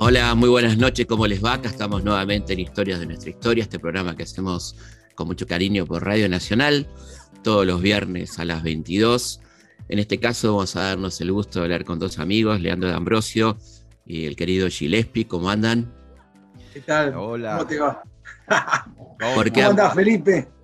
Hola, muy buenas noches, ¿cómo les va? Acá estamos nuevamente en Historias de nuestra historia, este programa que hacemos con mucho cariño por Radio Nacional, todos los viernes a las 22. En este caso vamos a darnos el gusto de hablar con dos amigos, Leandro de Ambrosio y el querido Gillespie, ¿cómo andan? ¿Qué tal? Hola. ¿Cómo te va? ¿Cómo andás, Felipe?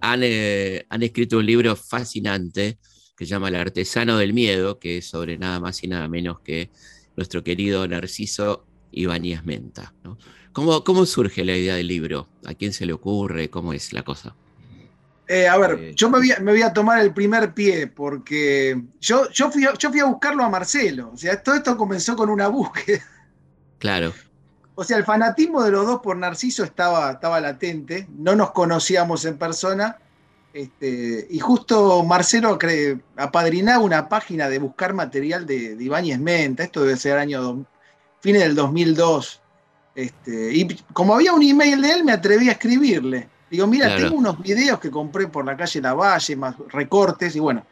Han, eh, han escrito un libro fascinante que se llama El artesano del miedo, que es sobre nada más y nada menos que nuestro querido Narciso Ibáñez Menta. ¿no? ¿Cómo, ¿Cómo surge la idea del libro? ¿A quién se le ocurre? ¿Cómo es la cosa? Eh, a ver, Eh, yo me voy, a, me voy a tomar el primer pie porque yo, yo, fui, a- yo fui a buscarlo a Marcelo. O sea, todo esto comenzó con una búsqueda. Claro, O sea, el fanatismo de los dos por Narciso estaba, estaba latente. No nos conocíamos en persona. Este, y justo Marcelo apadrinaba una página de buscar material de, de Ibáñez Menta. Esto debe ser año do- fines del 2002. Este, y como había un email de él, me atreví a escribirle. Digo, mira, Claro. tengo unos videos que compré por la calle Lavalle, más recortes, y bueno,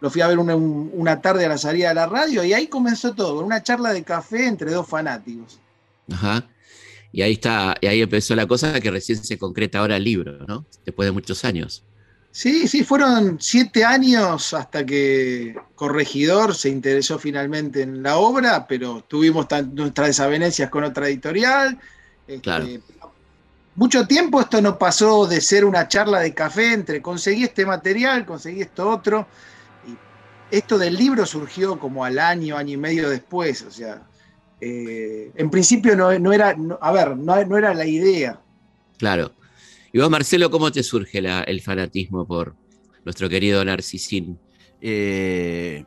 lo fui a ver una, un- una tarde a la salida de la radio, y ahí comenzó todo, una charla de café entre dos fanáticos. Ajá. Y ahí está, y ahí empezó la cosa que recién se concreta ahora el libro, ¿no? Después de muchos años. Sí, sí, fueron siete años hasta que Corregidor se interesó finalmente en la obra, pero tuvimos nuestras desavenencias con otra editorial. Este, Claro. Mucho tiempo esto no pasó de ser una charla de café entre conseguí este material, conseguí esto otro. Y esto del libro surgió como al año, año y medio después. O sea, eh, en principio no, no era, no- a ver, no, no era la idea. Claro. Y vos, Marcelo, ¿cómo te surge la- el fanatismo por nuestro querido Narcisín? Eh,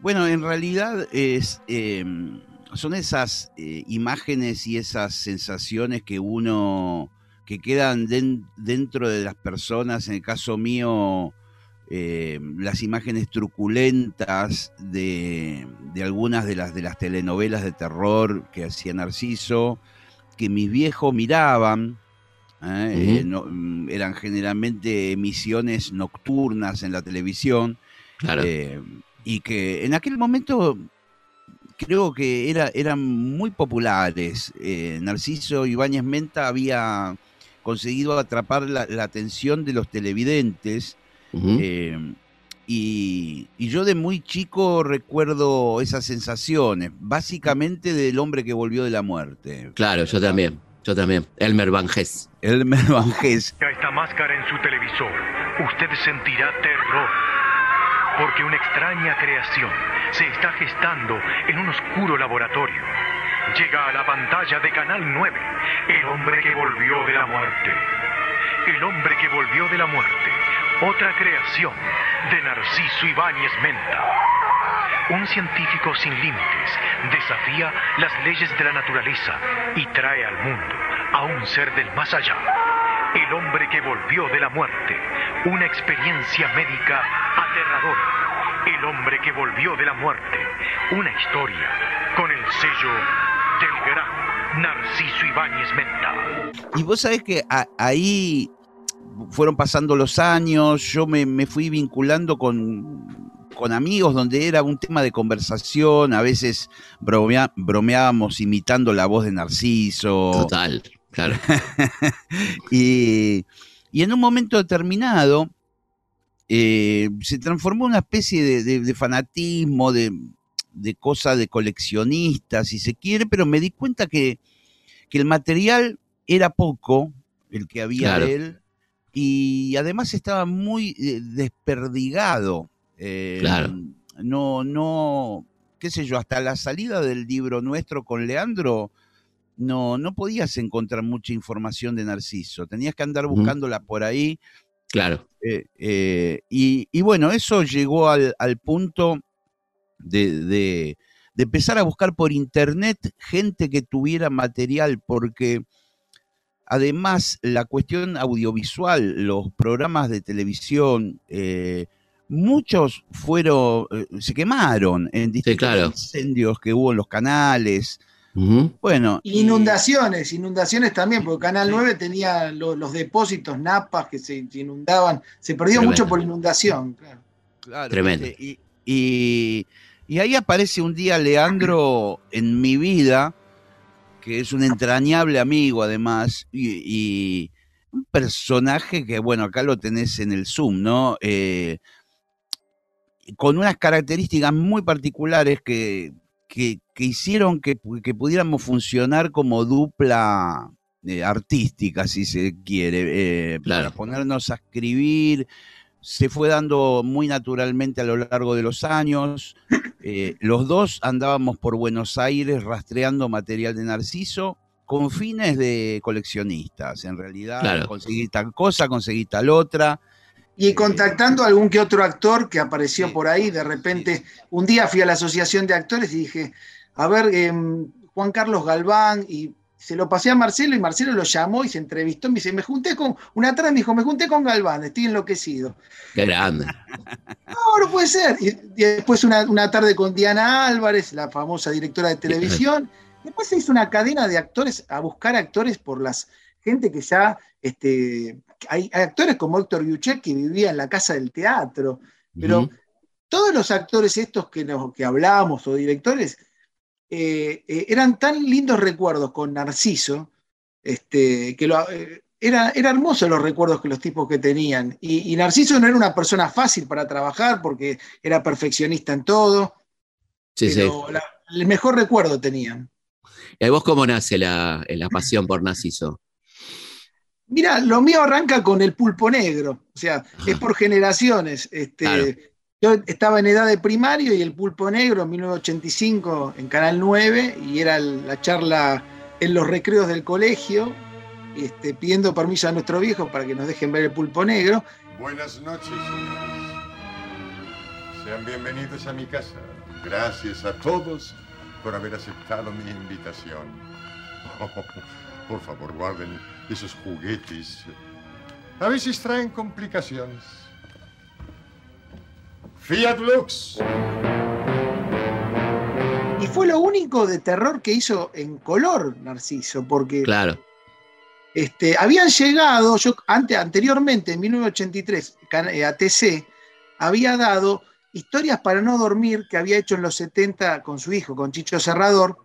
bueno, en realidad es, eh, son esas eh, imágenes y esas sensaciones que uno, que quedan den- dentro de las personas, en el caso mío, eh, las imágenes truculentas de, de algunas de las, de las telenovelas de terror que hacía Narciso, que mis viejos miraban. ¿eh? Eh, no- mm, eran generalmente emisiones nocturnas en la televisión. Claro. Y que en aquel momento creo que era, eran muy populares. Narciso Ibáñez Menta había conseguido atrapar la, la atención de los televidentes. Eh, y, y yo de muy chico recuerdo esas sensaciones, básicamente del hombre que volvió de la muerte. claro, yo también. Yo también. Elmer Van Hess. Elmer Van Hess. A esta máscara en su televisor, usted sentirá terror. Porque una extraña creación se está gestando en un oscuro laboratorio. Llega a la pantalla de Canal 9, el hombre que volvió de la muerte. El hombre que volvió de la muerte, otra creación de Narciso Ibáñez Menta. Un científico sin límites desafía las leyes de la naturaleza y trae al mundo a un ser del más allá. El hombre que volvió de la muerte. Una experiencia médica aterradora. El hombre que volvió de la muerte. Una historia con el sello del gran Narciso Ibáñez Menta. Y vos sabés que ahí fueron pasando los años, yo me, me fui vinculando con, con amigos donde era un tema de conversación, a veces bromea- bromeábamos imitando la voz de Narciso. Total. Claro. Y, y en un momento determinado eh, se transformó en una especie de, de- de fanatismo, de, de cosa de coleccionista, si se quiere, pero me di cuenta que, que el material era poco, el que había Claro. de él, y además estaba muy eh, desperdigado. eh, Claro. No, no, qué sé yo, hasta la salida del libro nuestro con Leandro, no, no podías encontrar mucha información de Narciso, tenías que andar buscándola por ahí. Claro. eh, eh, y, y bueno, eso llegó al, al punto de, de- de empezar a buscar por internet gente que tuviera material, porque además la cuestión audiovisual, los programas de televisión, eh, muchos fueron, eh, se quemaron en distintos claro. incendios que hubo en los canales. Bueno, y- Inundaciones, inundaciones también, porque Canal Sí. 9 tenía lo- los depósitos napas que se inundaban, se perdió Tremendo. mucho por inundación. claro. Tremendo. Y, ahí aparece un día Leandro en mi vida, que es un entrañable amigo además, y, un personaje que, bueno, acá lo tenés en el Zoom, ¿no? Eh, con unas características muy particulares que, hicieron que, pudiéramos funcionar como dupla eh, artística, si se quiere, eh, para ponernos a escribir. Se fue dando muy naturalmente a lo largo de los años. Eh, los dos andábamos por Buenos Aires rastreando material de Narciso con fines de coleccionistas. En realidad, conseguí tal cosa, conseguí tal otra. Y contactando a algún que otro actor que apareció por ahí, de repente, un día fui a la Asociación de Actores y dije, a ver, em, Juan Carlos Galván, y se lo pasé a Marcelo y Marcelo lo llamó y se entrevistó. Me dice, me junté con, una tarde me dijo, me junté con Galván, estoy enloquecido. Qué grande. No, no puede ser. Y, después una, una, tarde con Diana Álvarez, la famosa directora de televisión. Después se hizo una cadena de actores a buscar actores por las gente que ya este, hay, actores como Héctor Yuchek que vivía en la casa del teatro, pero todos los actores estos que, nos, que hablamos o directores eh, eh, eran tan lindos recuerdos con Narciso, este, que lo, eh, era, era, hermoso los recuerdos que los tipos que tenían. Y, Narciso no era una persona fácil para trabajar porque era perfeccionista en todo. Sí, pero el mejor recuerdo tenían. ¿Y vos cómo nace la, la pasión por Narciso? Mira, lo mío arranca con el pulpo negro, o sea, es por generaciones. Este, Yo estaba en edad de primario y el pulpo negro en 1985 en Canal 9 y era la charla en los recreos del colegio, este, pidiendo permiso a nuestro viejo para que nos dejen ver el pulpo negro. Buenas noches, señores. Sean bienvenidos a mi casa. Gracias a todos por haber aceptado mi invitación. por favor, guarden esos juguetes. A veces traen complicaciones. Fiat Lux. Y fue lo único de terror que hizo en color Narciso, porque claro. este, habían llegado, yo antes, anteriormente, en 1983, ATC había dado historias para no dormir que había hecho en los 70 con su hijo, con Chicho Serrador,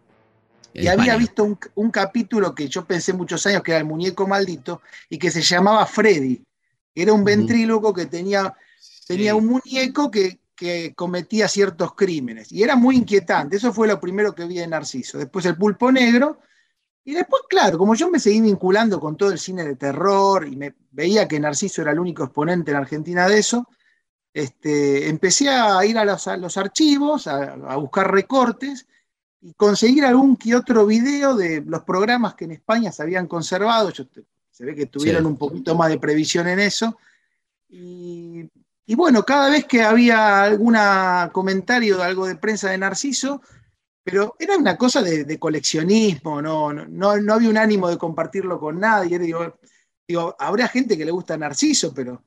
y había visto un, capítulo que yo pensé muchos años que era el muñeco maldito y que se llamaba Freddy. Era un ventríloco que tenía, tenía un muñeco que, cometía ciertos crímenes. Y era muy inquietante. Eso fue lo primero que vi de Narciso. Después el pulpo negro. Y después, claro, como yo me seguí vinculando con todo el cine de terror y me veía que Narciso era el único exponente en Argentina de eso, este, empecé a ir a los, archivos, a buscar recortes y conseguir algún que otro video de los programas que en España se habían conservado. se ve que tuvieron un poquito más de previsión en eso. Y, bueno, cada vez que había algún comentario de algo de prensa de Narciso, pero era una cosa de, coleccionismo, no, no, no, había un ánimo de compartirlo con nadie. Digo, digo, habrá gente que le gusta Narciso, pero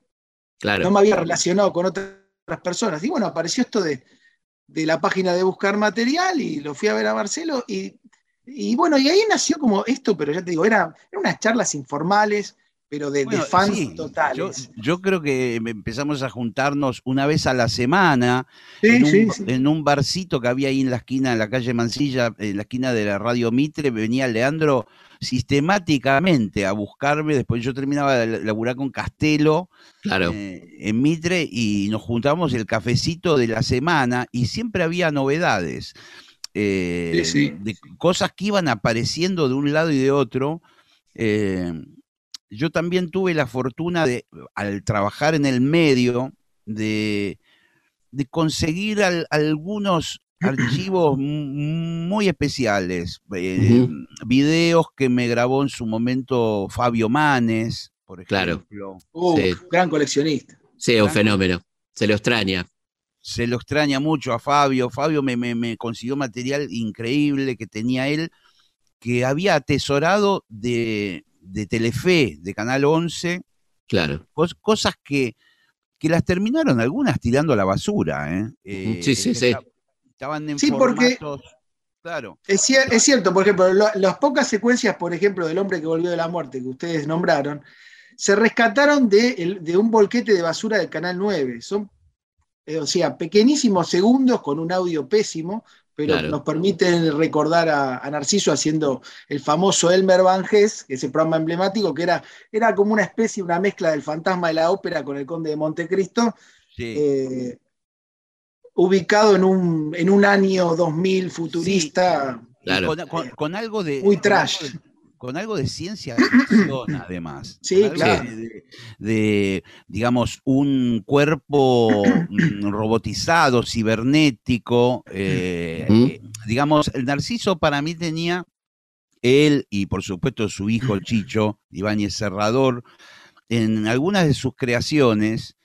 claro. no me había relacionado con otras personas. Y bueno, apareció esto de, de la página de buscar material y lo fui a ver a Marcelo y, bueno, y ahí nació como esto, pero ya te digo, eran unas charlas informales, pero de, fans totales. Yo, creo que empezamos a juntarnos una vez a la semana en, un, en, un, barcito que había ahí en la esquina, en la calle Mansilla, en la esquina de la Radio Mitre, venía Leandro sistemáticamente a buscarme. Después yo terminaba de laburar con Castelo eh, en Mitre y nos juntábamos el cafecito de la semana y siempre había novedades. Eh, de cosas que iban apareciendo de un lado y de otro. Eh, yo también tuve la fortuna de, al trabajar en el medio, de, de conseguir algunos archivos muy especiales, eh, videos que me grabó en su momento Fabio Manes, por ejemplo. Claro. Uh, gran coleccionista. Sí, un fenómeno. Se lo extraña. Se lo extraña mucho a Fabio. Fabio me, consiguió material increíble que tenía él, que había atesorado de, Telefe, de Canal 11. Claro. cosas que, que las terminaron algunas tirando a la basura. ¿eh? sí, sí, sí. Estaban en sí, porque claro. Es, cierto, por ejemplo, las pocas secuencias, por ejemplo, del hombre que volvió de la muerte que ustedes nombraron, se rescataron de, un volquete de basura del Canal 9. Son eh, o sea, pequeñísimos segundos con un audio pésimo, pero nos permiten recordar a, Narciso haciendo el famoso Elmer Van Hess, ese programa emblemático, que era, era como una especie, una mezcla del fantasma de la ópera con el conde de Montecristo, eh, ubicado en un, en un año 2000 futurista. Con, algo de... Muy trash con algo de ciencia ficción, además. Sí, claro. De, digamos, un cuerpo mm, robotizado, cibernético. Eh, eh, digamos, el Narciso para mí tenía él y por supuesto su hijo Chicho, Ibáñez Serrador, en algunas de sus creaciones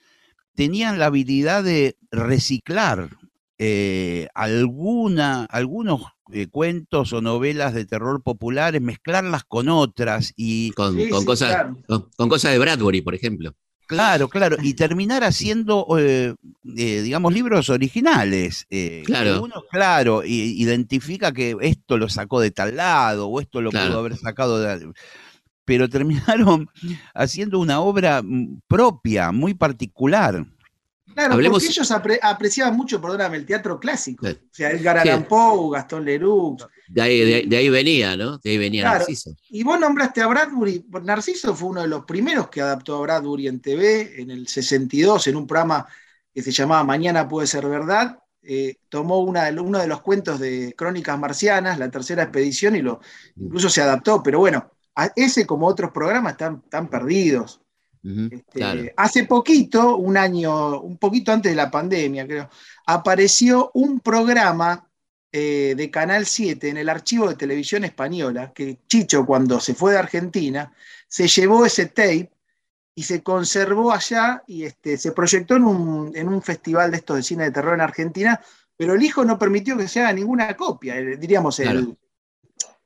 tenían la habilidad de reciclar eh, alguna, algunos eh, cuentos o novelas de terror populares, mezclarlas con otras y... Con, cosas, con, cosas de Bradbury, por ejemplo. Claro, claro, y terminar haciendo, eh, digamos, libros originales. claro. Uno, claro, identifica que esto lo sacó de tal lado o esto lo pudo haber sacado de... Pero terminaron haciendo una obra mm, propia, muy particular. Claro, porque ellos apreciaban mucho, perdóname, el teatro clásico. O sea, Edgar Allan Poe, Gastón Leroux. De ahí, de, ahí, venía, ¿no? De ahí venía Narciso. Y vos nombraste a Bradbury. Narciso fue uno de los primeros que adaptó a Bradbury en TV en el 62, en un programa que se llamaba Mañana puede ser verdad. Eh, tomó una, uno de los cuentos de Crónicas Marcianas, la tercera expedición, y lo mm. incluso se adaptó. Pero bueno, ese como otros programas están, están perdidos. Este, hace poquito, un año, un poquito antes de la pandemia, creo, apareció un programa eh, de Canal 7 en el archivo de televisión española, que Chicho cuando se fue de Argentina, se llevó ese tape y se conservó allá y este, se proyectó en un, festival de estos de cine de terror en Argentina, pero el hijo no permitió que se haga ninguna copia, eh, diríamos el,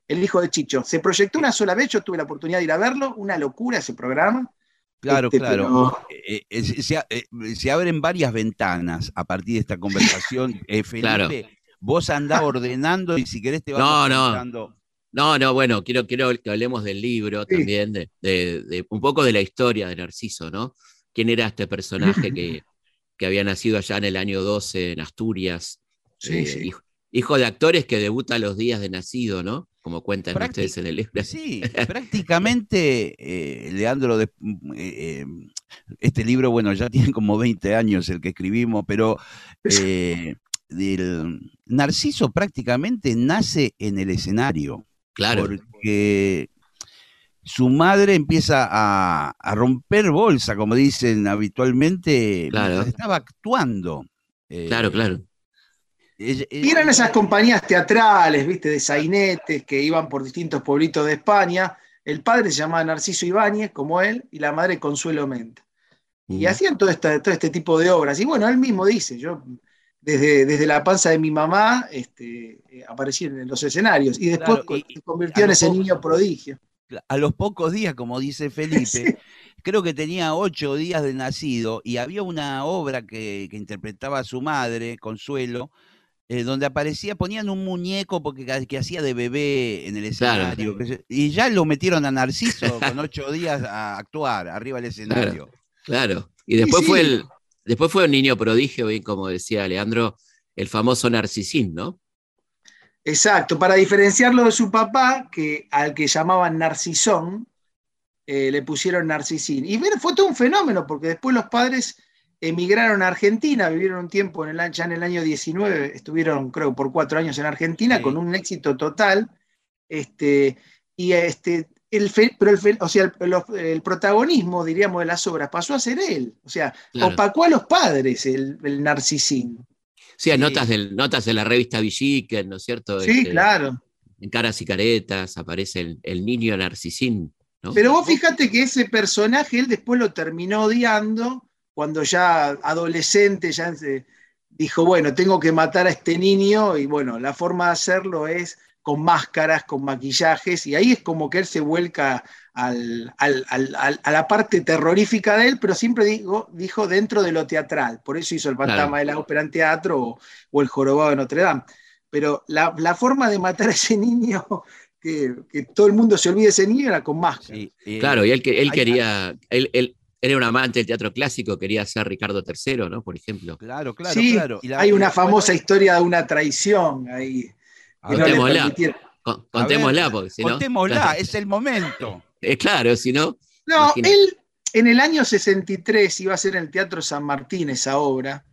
el hijo de Chicho. Se proyectó una sola vez, yo tuve la oportunidad de ir a verlo, una locura ese programa. Claro, este, claro. Eh, eh, se, abren varias ventanas a partir de esta conversación. Eh, Felipe, vos andás ordenando y si querés te vas no, no. No, no, bueno, quiero, quiero que hablemos del libro también, de, un poco de la historia de Narciso, ¿no? ¿Quién era este personaje que, que había nacido allá en el año 12 en Asturias? hijo, de actores que debuta a los días de nacido, ¿no? Como cuentan ustedes en el libro. Sí, prácticamente, eh, Leandro, de, eh, eh, este libro, bueno, ya tiene como 20 años el que escribimos, pero Narciso prácticamente nace en el escenario. Claro. Porque su madre empieza a, romper bolsa, como dicen habitualmente, claro. estaba actuando. claro, claro. Y eran esas compañías teatrales, viste, de sainetes que iban por distintos pueblitos de España. El padre se llamaba Narciso Ibáñez, como él, y la madre Consuelo Menta. Y hacían todo este, todo este tipo de obras. Y bueno, él mismo dice, yo desde, desde la panza de mi mamá este, eh, aparecí en los escenarios y después se convirtió en ese niño prodigio. A los pocos días, como dice Felipe, creo que tenía ocho días de nacido y había una obra que, que interpretaba a su madre, Consuelo, eh, donde aparecía, ponían un muñeco porque que hacía de bebé en el escenario. Y ya lo metieron a Narciso con ocho días a actuar arriba del escenario. Claro. Y después fue el, después fue un niño prodigio, bien como decía Leandro, el famoso Narcisín, ¿no? Exacto, para diferenciarlo de su papá, que al que llamaban Narcisón, eh, le pusieron Narcisín. Y fue todo un fenómeno, porque después los padres emigraron a Argentina, vivieron un tiempo en el, ya en el año 19, estuvieron creo por cuatro años en Argentina con un éxito total. Este, y este, el, pero el, o sea, el, protagonismo, diríamos, de las obras pasó a ser él. O sea, opacó a los padres el, el narcisín. Sí, notas, del, notas de la revista Villiquen, ¿no es cierto? Sí, este, claro. En caras y caretas aparece el, niño narcisín. Pero vos fíjate que ese personaje él después lo terminó odiando cuando ya adolescente ya dijo, bueno, tengo que matar a este niño y bueno, la forma de hacerlo es con máscaras, con maquillajes, y ahí es como que él se vuelca a la parte terrorífica de él, pero siempre digo, dijo dentro de lo teatral, por eso hizo el fantasma de la ópera en teatro o, el jorobado de Notre Dame. Pero la, forma de matar a ese niño, que, todo el mundo se olvide de ese niño, era con máscaras. claro, y él, él quería, él, era un amante del teatro clásico, quería ser Ricardo III, ¿no? Por ejemplo. Claro, claro, sí, claro. hay una famosa historia de una traición ahí. Contémosla, contémosla, porque si no. Contémosla, es el momento. Es claro, si no. No, él en el año 63 iba a ser en el Teatro San Martín esa obra.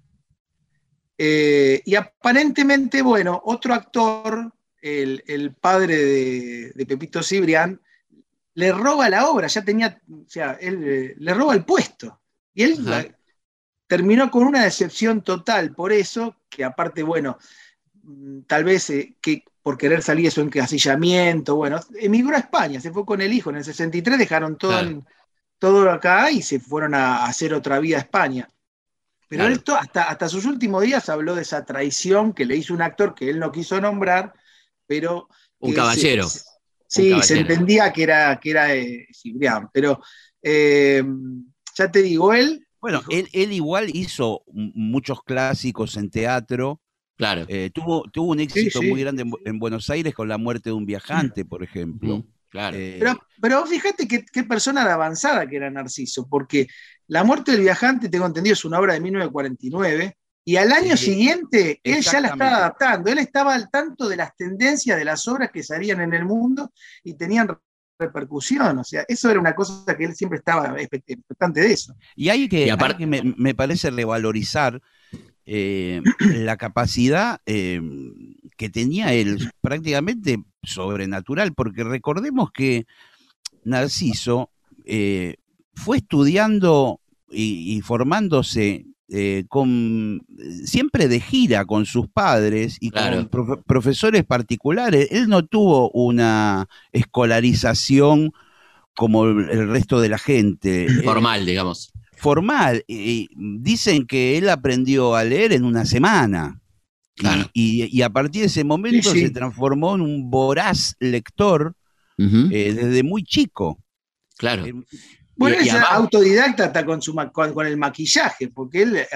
Eh, y aparentemente, bueno, otro actor, el, padre de, Pepito Cibrián, le roba la obra, ya tenía, o sea, él eh, le roba el puesto. Y él terminó con una decepción total, por eso, que aparte, bueno, mm, tal vez eh, que por querer salir de su encasillamiento, bueno, emigró a España, se fue con el hijo, en el 63 dejaron todo, todo acá y se fueron a hacer otra vida a España. Pero esto hasta, hasta sus últimos días habló de esa traición que le hizo un actor que él no quiso nombrar, pero... Un caballero. Sí, se entendía que era, que era eh, pero eh, ya te digo, él... Bueno, él, igual hizo muchos clásicos en teatro. Claro. Eh, tuvo, tuvo un éxito muy grande en, Buenos Aires con La muerte de un viajante, por ejemplo. Claro. pero, pero fíjate qué, qué persona de avanzada que era Narciso, porque La muerte del viajante, tengo entendido, es una obra de 1949, y al año siguiente él ya la estaba adaptando, él estaba al tanto de las tendencias de las obras que salían en el mundo y tenían repercusión, o sea, eso era una cosa que él siempre estaba expectante de eso. Y hay que, aparte, me, parece revalorizar eh, la capacidad eh, que tenía él, prácticamente sobrenatural, porque recordemos que Narciso eh, fue estudiando y, formándose eh, con, siempre de gira con sus padres y con profesores particulares. Él no tuvo una escolarización como el resto de la gente. Eh, formal, digamos. Formal. Y dicen que él aprendió a leer en una semana. Y, a partir de ese momento se transformó en un voraz lector desde muy chico. Claro. Bueno, es autodidacta hasta con, su, con, el maquillaje, porque él,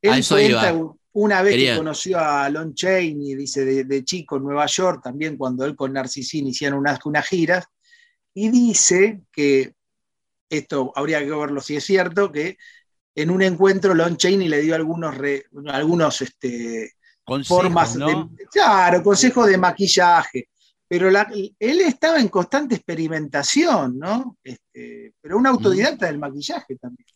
él cuenta una vez que conoció a Lon Chaney, dice, de, chico en Nueva York, también cuando él con Narcisín hicieron unas, unas giras, y dice que, esto habría que verlo si es cierto, que en un encuentro Lon Chaney le dio algunos, algunos este, formas de, claro, consejos de maquillaje pero él estaba en constante experimentación, ¿no? Este, pero un autodidacta del maquillaje también.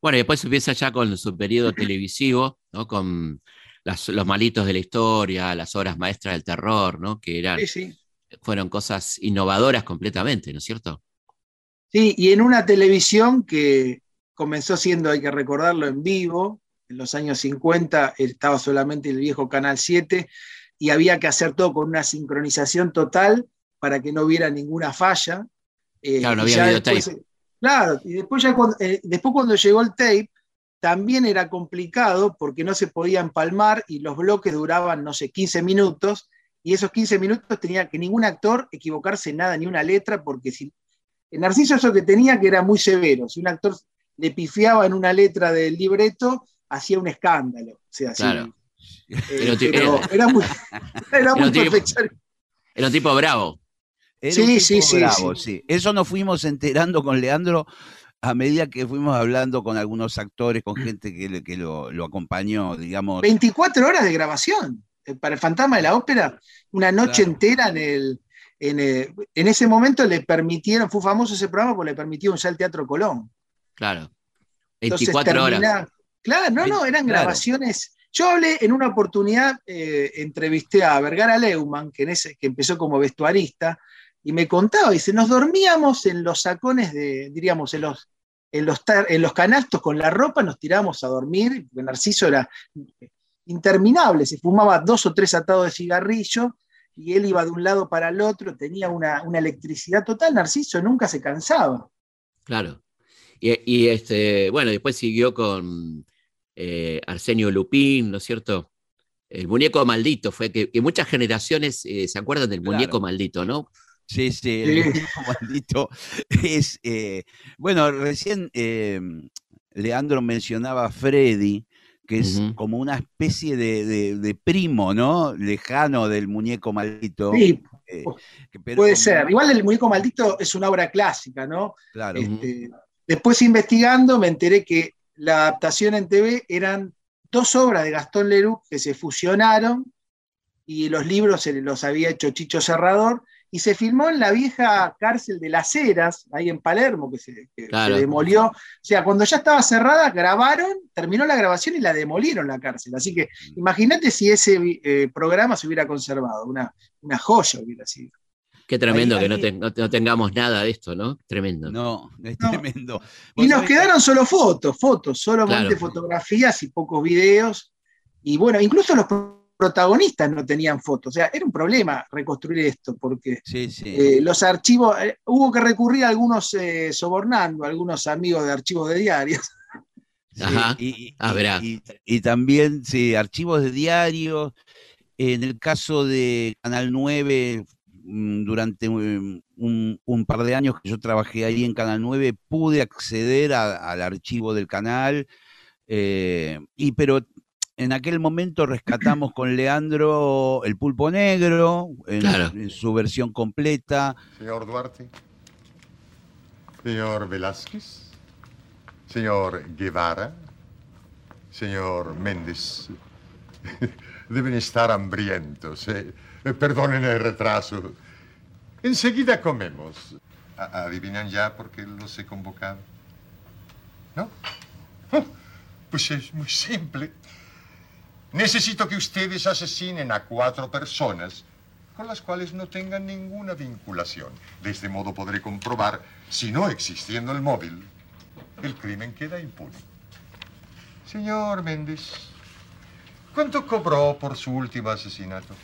Bueno, y después empieza ya con su periodo televisivo, ¿no? Con los malitos de la historia, las obras maestras del terror, ¿no? Que eran, fueron cosas innovadoras completamente, ¿no es cierto? Sí, y en una televisión que comenzó siendo, hay que recordarlo, en vivo, en los años 50 estaba solamente el viejo Canal 7, y había que hacer todo con una sincronización total para que no hubiera ninguna falla. Eh, claro, no había videotape. Claro, y después, ya cuando, eh, después cuando llegó el tape, también era complicado porque no se podía empalmar y los bloques duraban, no sé, 15 minutos, y esos 15 minutos tenía que ningún actor equivocarse en nada, ni una letra, porque si. El Narciso eso que tenía que era muy severo. Si un actor le pifiaba en una letra del libreto, hacía un escándalo. O sea, claro. Era, era, muy, era muy Era un tipo bravo. sí, sí, sí, Eso nos fuimos enterando con Leandro a medida que fuimos hablando con algunos actores, con gente que, que lo, acompañó, digamos. 24 horas de grabación. Eh, para el Fantasma de la Ópera, una noche entera en el, en En ese momento le permitieron, fue famoso ese programa porque le permitieron usar el Teatro Colón. Claro. 24 horas. Claro, no, no, eran grabaciones yo hablé en una oportunidad, eh, entrevisté a Vergara Leumann, que, empezó como vestuarista, y me contaba, dice, nos dormíamos en los sacones de, diríamos, en los, en los, en los canastos con la ropa, nos tirábamos a dormir, Narciso era interminable, se fumaba dos o tres atados de cigarrillo, y él iba de un lado para el otro, tenía una, electricidad total, Narciso nunca se cansaba. Claro. Y, y, este, bueno, después siguió con eh, Arsenio Lupín, ¿no es cierto? El muñeco maldito fue que, muchas generaciones eh, se acuerdan del muñeco maldito, ¿no? Sí, sí, el muñeco maldito es. Eh, bueno, recién Leandro mencionaba a Freddy, que es como una especie de, primo, ¿no? Lejano del muñeco maldito. Sí, puede ser. Igual el muñeco maldito es una obra clásica, ¿no? Claro. Este, Después investigando me enteré que la adaptación en TV eran dos obras de Gastón Leroux que se fusionaron y los libros se los había hecho Chicho Serrador y se filmó en la vieja cárcel de las Heras, ahí en Palermo, que, se, demolió. O sea, cuando ya estaba cerrada, grabaron, terminó la grabación y la demolieron la cárcel. Así que imagínate si ese eh, programa se hubiera conservado, una, una joya hubiera sido. Qué tremendo que no, tengamos nada de esto, ¿no? Tremendo. No, es tremendo. Y nos quedaron solo fotos, fotos, solamente fotografías y pocos videos. Y bueno, incluso los protagonistas no tenían fotos. O sea, era un problema reconstruir esto, porque eh, los archivos, eh, hubo que recurrir a algunos eh, sobornando, a algunos amigos de archivos de diarios. Ajá. Y, ah, y, también, sí, archivos de diarios. En el caso de Canal 9, mm, durante un, par de años que yo trabajé ahí en Canal 9, pude acceder al archivo del canal. y pero en aquel momento rescatamos con Leandro el pulpo negro en, su versión completa. Señor Duarte, señor Velázquez, señor Guevara, señor Méndez, deben estar hambrientos. ¿eh? Perdonen el retraso. Enseguida comemos. ¿Adivinan ya por qué los he convocado? ¿No? Pues es muy simple. Necesito que ustedes asesinen a cuatro personas con las cuales no tengan ninguna vinculación. De este modo podré comprobar si no existiendo el móvil, el crimen queda impune. Señor Méndez, ¿cuánto cobró por su último asesinato?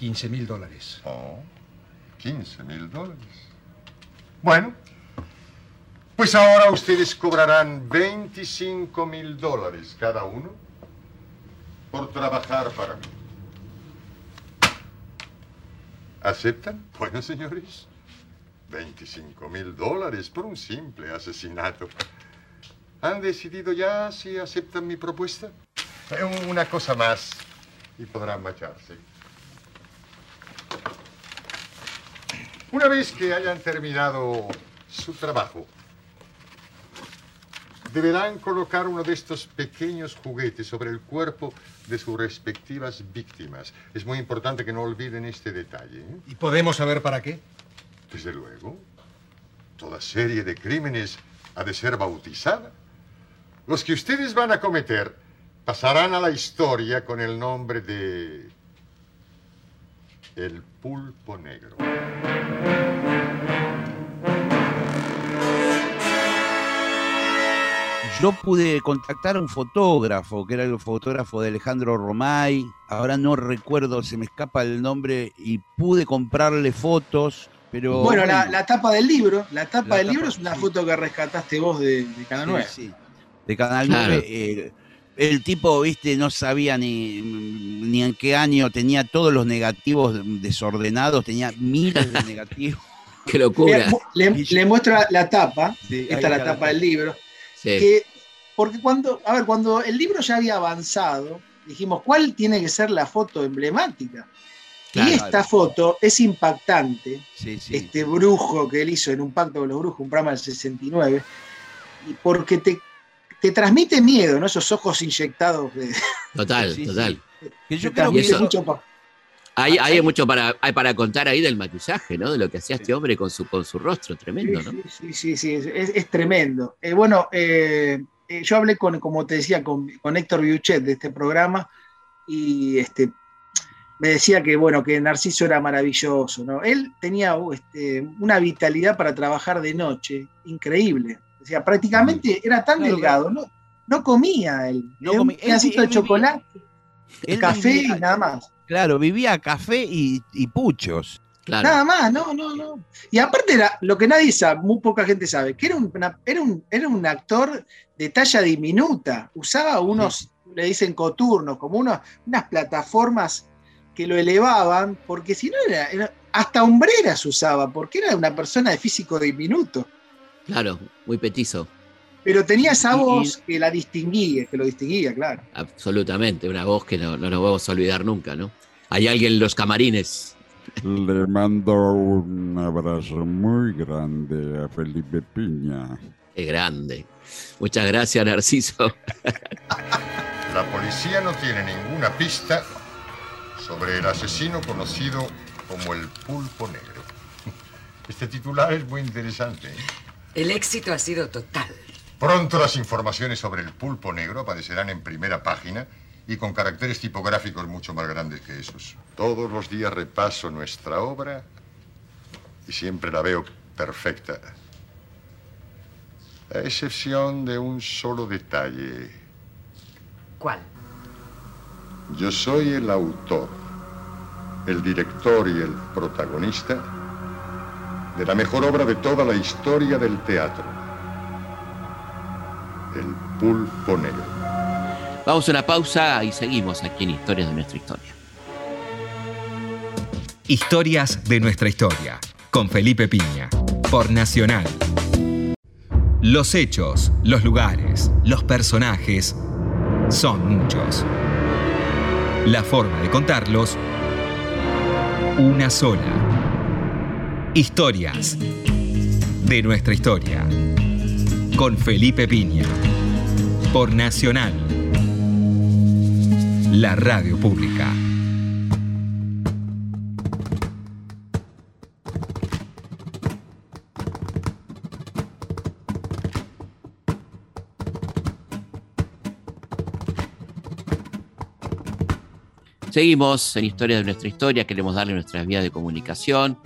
15 mil dólares. Oh, 15 mil dólares. Bueno, pues ahora ustedes cobrarán 25 mil dólares cada uno por trabajar para mí. ¿Aceptan? Bueno, señores, 25 mil dólares por un simple asesinato. ¿Han decidido ya si aceptan mi propuesta? Eh, una cosa más y podrán marcharse. Una vez que hayan terminado su trabajo, deberán colocar uno de estos pequeños juguetes sobre el cuerpo de sus respectivas víctimas. Es muy importante que no olviden este detalle. ¿eh? ¿Y podemos saber para qué? Desde luego. Toda serie de crímenes ha de ser bautizada. Los que ustedes van a cometer pasarán a la historia con el nombre de... El pulpo negro. Yo pude contactar a un fotógrafo, que era el fotógrafo de Alejandro Romay, ahora no recuerdo, se me escapa el nombre, y pude comprarle fotos, pero... Bueno, la, tapa del libro, la tapa del libro es una foto que rescataste vos de, Canal 9. Sí, de Canal 9. Eh, el tipo, viste, no sabía ni, ni en qué año, tenía todos los negativos desordenados, tenía miles de negativos. Qué locura. Le, muestro la tapa, esta es la tapa del libro. Que porque cuando, a ver, cuando el libro ya había avanzado, dijimos, ¿cuál tiene que ser la foto emblemática? y esta foto es impactante, este brujo que él hizo en un pacto con los brujos, un programa del 69, y porque te, te transmite miedo, ¿no? Esos ojos inyectados. De... Total, total. yo creo que mucho hay, hay, mucho para, hay para contar ahí del maquillaje, ¿no? De lo que hacía este hombre con su, con su rostro, tremendo, ¿no? Sí, sí, sí, es, tremendo. Eh, bueno, eh, eh, yo hablé con, como te decía, con, Héctor Biuchet de este programa y este, me decía que, bueno, que Narciso era maravilloso, ¿no? Él tenía este, una vitalidad para trabajar de noche, increíble. O sea, prácticamente era tan delgado, ¿no? No comía él. No comía. Un pedacito de chocolate, café y nada más. Claro, vivía café y, puchos. Nada más, no, no, no. Y aparte era lo que nadie sabe, muy poca gente sabe, que era un, era un, era un actor de talla diminuta. Usaba unos, le dicen coturnos, como unas plataformas que lo elevaban, porque si no era, hasta hombreras usaba, porque era una persona de físico diminuto. Claro, muy petizo. Pero tenía esa voz que la distinguía, que lo distinguía, claro. Absolutamente, una voz que no, no nos vamos a olvidar nunca, ¿no? Hay alguien en los camarines. Le mando un abrazo muy grande a Felipe Piña. Qué grande. Muchas gracias, Narciso. La policía no tiene ninguna pista sobre el asesino conocido como el pulpo negro. Este titular es muy interesante. ¿eh? El éxito ha sido total. Pronto las informaciones sobre el pulpo negro aparecerán en primera página y con caracteres tipográficos mucho más grandes que esos. Todos los días repaso nuestra obra y siempre la veo perfecta. A excepción de un solo detalle. ¿Cuál? Yo soy el autor, el director y el protagonista de la mejor obra de toda la historia del teatro. El pulpo negro. Vamos a una pausa y seguimos aquí en Historias de nuestra historia. Historias de nuestra historia, con Felipe Piña, por Nacional. Los hechos, los lugares, los personajes son muchos. La forma de contarlos, una sola. Historias de nuestra historia, con Felipe Piña, por Nacional, la radio pública. Seguimos en Historia de nuestra historia, queremos darle nuestras vías de comunicación,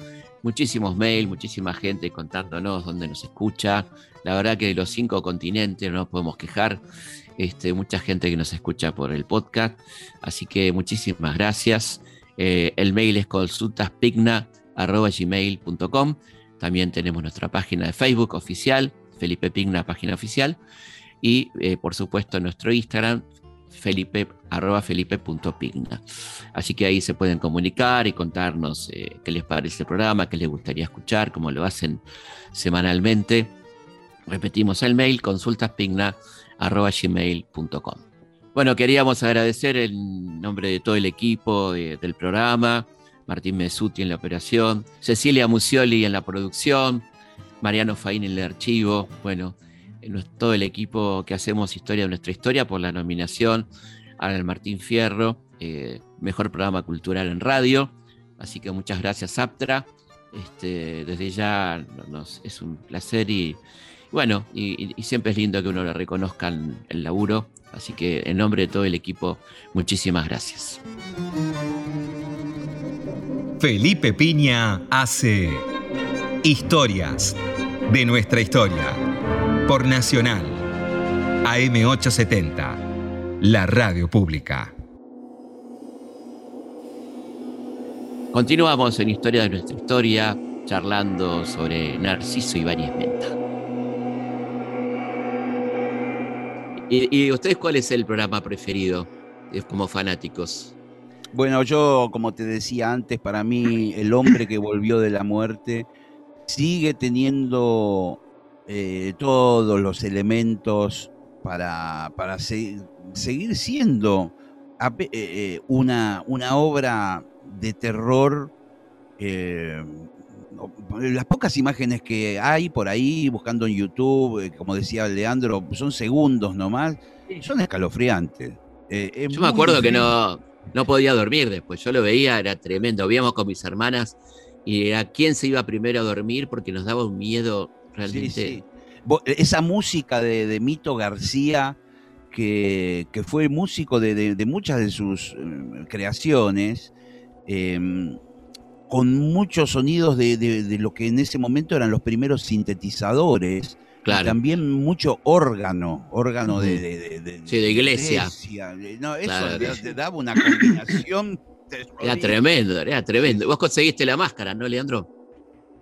muchísimos mails, muchísima gente contándonos dónde nos escucha. La verdad que de los cinco continentes no nos podemos quejar. Este, mucha gente que nos escucha por el podcast. Así que muchísimas gracias. Eh, el mail es consultaspigna.gmail.com. También tenemos nuestra página de Facebook oficial, Felipe Pigna, página oficial. Y eh, por supuesto nuestro Instagram, felipe, arroba felipe.pigna. Así que ahí se pueden comunicar y contarnos eh, qué les parece el programa, qué les gustaría escuchar, cómo lo hacen semanalmente. Repetimos el mail, consultaspigna.gmail.com. Bueno, queríamos agradecer en nombre de todo el equipo de- del programa, Martín Mesuti en la operación, Cecilia Musioli en la producción, Mariano Faín en el archivo, bueno, todo el equipo que hacemos Historia de nuestra historia por la nominación al Martín Fierro, eh, mejor programa cultural en radio. Así que muchas gracias, Aptra. Este, desde ya no- nos, es un placer y bueno, y siempre es lindo que uno le reconozcan el laburo. Así que en nombre de todo el equipo, muchísimas gracias. Felipe Piña hace Historias de nuestra historia por Nacional AM870, la radio pública. Continuamos en Historia de nuestra historia, charlando sobre Narciso Ibáñez Menta. ¿Y, y ustedes cuál es el programa preferido como fanáticos? Bueno, yo, como te decía antes, para mí el hombre que volvió de la muerte sigue teniendo eh, todos los elementos para, para se- seguir siendo eh, eh, una, una obra de terror. eh, las pocas imágenes que hay por ahí, buscando en YouTube, como decía Leandro, son segundos nomás, son escalofriantes. Eh, es Yo me acuerdo que no, no podía dormir después. Yo lo veía, era tremendo. Víamos con mis hermanas y era quién se iba primero a dormir porque nos daba un miedo realmente. Sí, sí. Vo- Esa música de, de Mito García, que, que fue músico de, de- de muchas de sus eh, creaciones, eh, con muchos sonidos de, de- lo que en ese momento eran los primeros sintetizadores. y Claro. también mucho órgano, órgano de, Ujú. de- de- de- Sí, de iglesia. iglesia. No, eso Claro. le daba una combinación. Era tremendo, era tremendo. Vos conseguiste la máscara, ¿no, Leandro?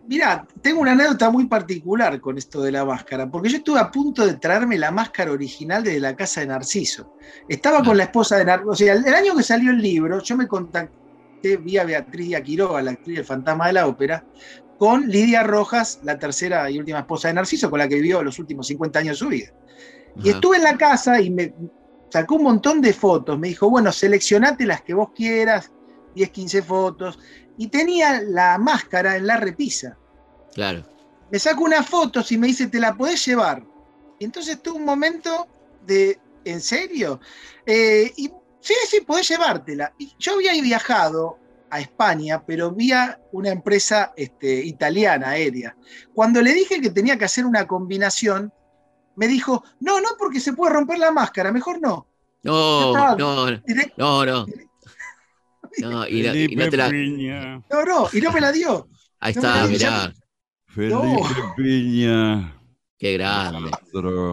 Mirá, tengo una anécdota muy particular con esto de la máscara, porque yo estuve a punto de traerme la máscara original de la casa de Narciso. Estaba con la esposa de Narciso, o sea, el, el año que salió el libro, yo me contacté vía Beatriz Díaz Quiroga, la actriz del Fantasma de la Ópera, con Lidia Rojas, la tercera y última esposa de Narciso, con la que vivió los últimos 50 años de su vida. Y Ajá. estuve en la casa y me sacó un montón de fotos. Me dijo, bueno, seleccionate las que vos quieras, 10, 15 fotos. Y tenía la máscara en la repisa. Claro. Me saco unas fotos y me dice, te la podés llevar. Y entonces tuvo un momento de, ¿en serio? Eh, y sí, sí, podés llevártela. Y yo había viajado a España, pero vía una empresa este, italiana aérea. Cuando le dije que tenía que hacer una combinación, me dijo, no, no, porque se puede romper la máscara, mejor no. No, no, no. No, y, no- y no te la- Piña. No, no, y no me la dio. ahí no está, mirá, Felipe Piña. qué grande.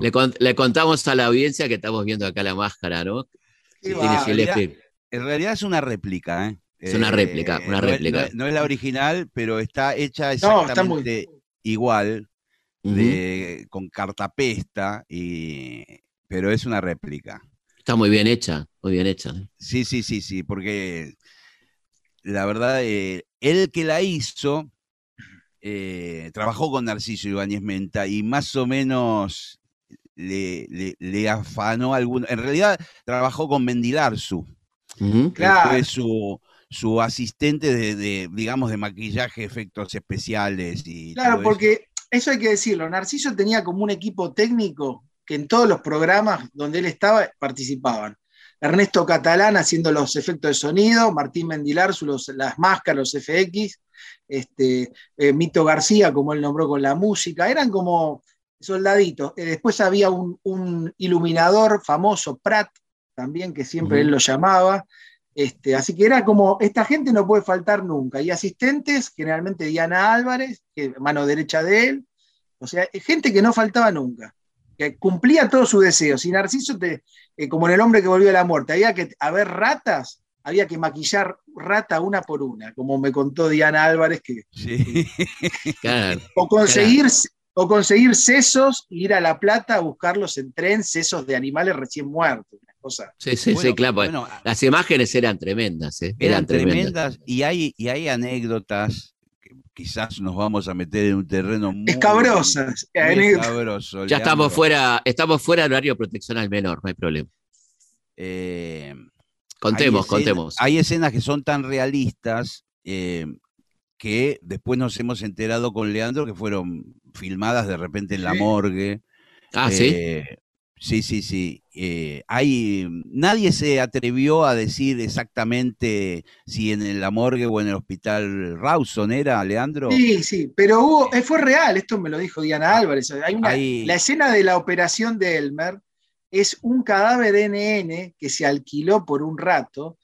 Le, con- le contamos a la audiencia que estamos viendo acá la máscara, ¿no? Tiene va. Gillespie. En realidad es una réplica, ¿eh? Es una Eh, réplica, una réplica. No es, no es la original, pero está hecha No, está muy- exactamente igual, de- con cartapesta, y, pero es una réplica. Está muy bien hecha, muy bien hecha. Sí, sí, sí, sí, porque la verdad, eh, él que la hizo, eh, trabajó con Narciso Ibáñez Menta y más o menos le, le- le afanó alguno. En realidad, trabajó con Mendilarzu, que Claro. fue su, su asistente de, de, digamos, de maquillaje, efectos especiales y Claro, todo eso. porque eso hay que decirlo. Narciso tenía como un equipo técnico que en todos los programas donde él estaba participaban. Ernesto Catalán haciendo los efectos de sonido, Martín Mendilarzu, los- las máscaras, los FX, este, eh, Mito García, como él nombró con la música, eran como soldaditos. Eh, después había un, un iluminador famoso, Pratt, también, que siempre él lo llamaba. Este, así que era como, esta gente no puede faltar nunca. Y asistentes, generalmente Diana Álvarez, que mano derecha de él. O sea, gente que no faltaba nunca, que cumplía todos sus deseos. Y Narciso, te, eh, como en El hombre que volvió de la muerte, había que haber ratas, había que maquillar rata una por una, como me contó Diana Álvarez, que, Sí. Claro. o conseguir, o conseguir sesos, ir a La Plata a buscarlos en tren, sesos de animales recién muertos. Una cosa. Sí, sí, Bueno, sí, claro. bueno, Las imágenes eran tremendas, ¿eh? eran tremendas y hay, y hay anécdotas quizás nos vamos a meter en un terreno muy Escabrosas. muy escabroso, Ya estamos fuera, estamos fuera del horario proteccional menor, no hay problema. Eh, Contemos, hay escenas- contemos. Hay escenas que son tan realistas eh, que después nos hemos enterado con Leandro que fueron filmadas de repente en la morgue. Ah, sí. Eh, sí, sí, sí. Eh, hay, nadie se atrevió a decir exactamente si en la morgue o en el hospital Rawson era, Leandro. Sí, sí, pero hubo, eh, fue real, esto me lo dijo Diana Álvarez. Hay una- Hay- La escena de la operación de Elmer es un cadáver NN que se alquiló por un rato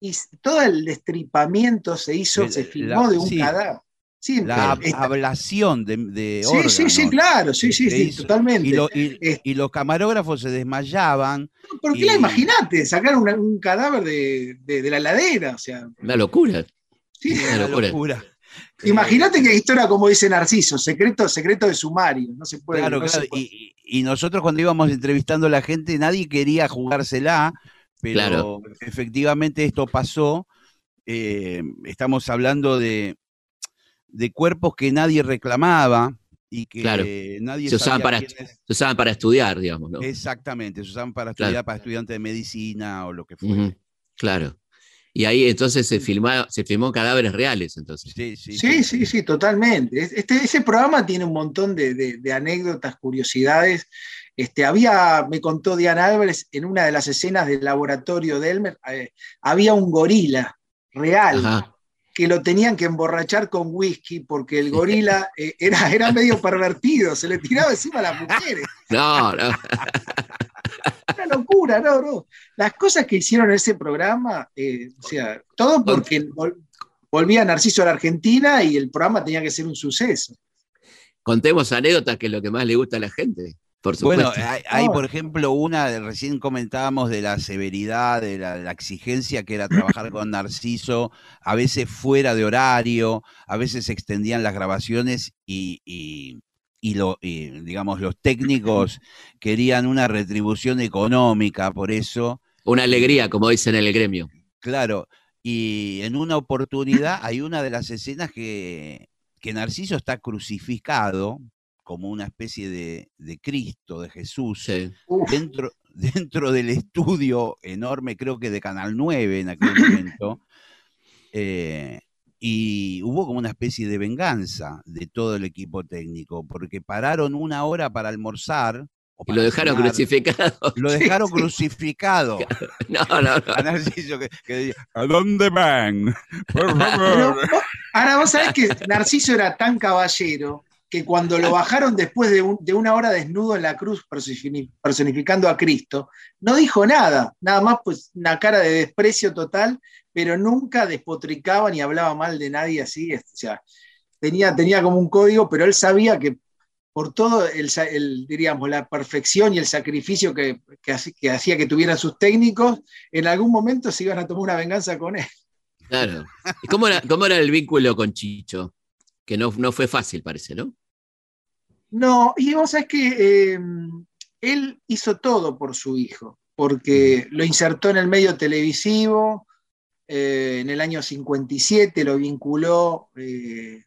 y todo el destripamiento se hizo, El- se filmó la- de un sí. cadáver. Sí, La esta- ablación de, de sí, sí, sí, órganos. claro, sí, sí, Se sí, hizo- totalmente. Y, lo- y- y los camarógrafos se desmayaban. Porque la y- imagínate, sacar una- un cadáver de, de- de la ladera, o sea, Una locura. sí. Una locura. locura. Imagínate que historia como dice Narciso, secreto, secreto de sumario, no se puede. Claro, no se claro. puede. Y, y- y nosotros cuando íbamos entrevistando a la gente, nadie quería jugársela, pero Claro. efectivamente esto pasó. Eh, estamos hablando de, de cuerpos que nadie reclamaba y que Claro. nadie Se usaban para- quiénes- Se usaban para estudiar, digamos, ¿no? Exactamente, se usaban para Claro. estudiar, para estudiantes de medicina o lo que fuera. Ujú, Claro. Y ahí entonces se filmaba, se filmó cadáveres reales, entonces. Sí, sí, Sí, sí, sí, totalmente. Es- Este, ese programa tiene un montón de, de- de anécdotas, curiosidades. Este, había, me contó Diana Álvarez, en una de las escenas del laboratorio de Elmer, eh, había un gorila real Ajá. Que lo tenían que emborrachar con whisky porque el gorila eh, era, era medio pervertido, se le tiraba encima a las mujeres. No, no. Una locura, no, no. Las cosas que hicieron en ese programa, eh, o sea, todo porque vol- volvía Narciso a la Argentina y el programa tenía que ser un suceso. Contemos anécdotas que es lo que más le gusta a la gente, por supuesto. Bueno, hay, por ejemplo, una, de- recién comentábamos de la severidad, de la, la exigencia que era trabajar con Narciso, a veces fuera de horario, a veces se extendían las grabaciones y, y- y lo, y, digamos, los técnicos querían una retribución económica por eso. Una alegría, como dicen en el gremio. Claro, y en una oportunidad hay una de las escenas que, que Narciso está crucificado como una especie de, de Cristo, de Jesús, Sí. Dentro, dentro del estudio enorme, creo que de Canal 9 en aquel momento, eh, y hubo como una especie de venganza de todo el equipo técnico, porque pararon una hora para almorzar, Y lo dejaron crucificado. Lo dejaron crucificado. No, no, no. A Narciso que, que decía, ¿a dónde van? Por favor. ahora vos sabés que Narciso era tan caballero que cuando lo bajaron después de, un- de una hora desnudo en la cruz personi- personificando a Cristo, no dijo nada, nada más pues una cara de desprecio total, pero nunca despotricaba ni hablaba mal de nadie así, o sea, tenía, tenía como un código, pero él sabía que por todo el, diríamos, la perfección y el sacrificio que, que haci- que hacía que tuvieran sus técnicos, en algún momento se iban a tomar una venganza con él. Claro. ¿Y cómo era, cómo era el vínculo con Chicho? Que no, no fue fácil, parece, ¿no? No, y vos sabés que eh, él hizo todo por su hijo, porque lo insertó en el medio televisivo, eh, en el año 57 lo vinculó eh,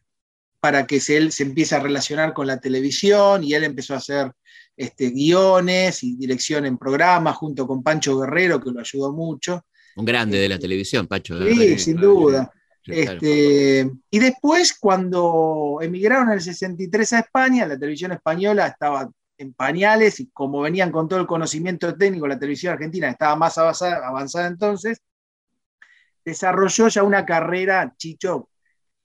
para que se, él se empiece a relacionar con la televisión y él empezó a hacer este, guiones y dirección en programas junto con Pancho Guerrero, que lo ayudó mucho. Un grande de la televisión, Pacho. Sí, Guerrero. sin duda. Claro. Este, y después, cuando emigraron en el 63 a España, la televisión española estaba en pañales y como venían con todo el conocimiento técnico, la televisión argentina estaba más avanzada, avanzada entonces, desarrolló ya una carrera, Chicho,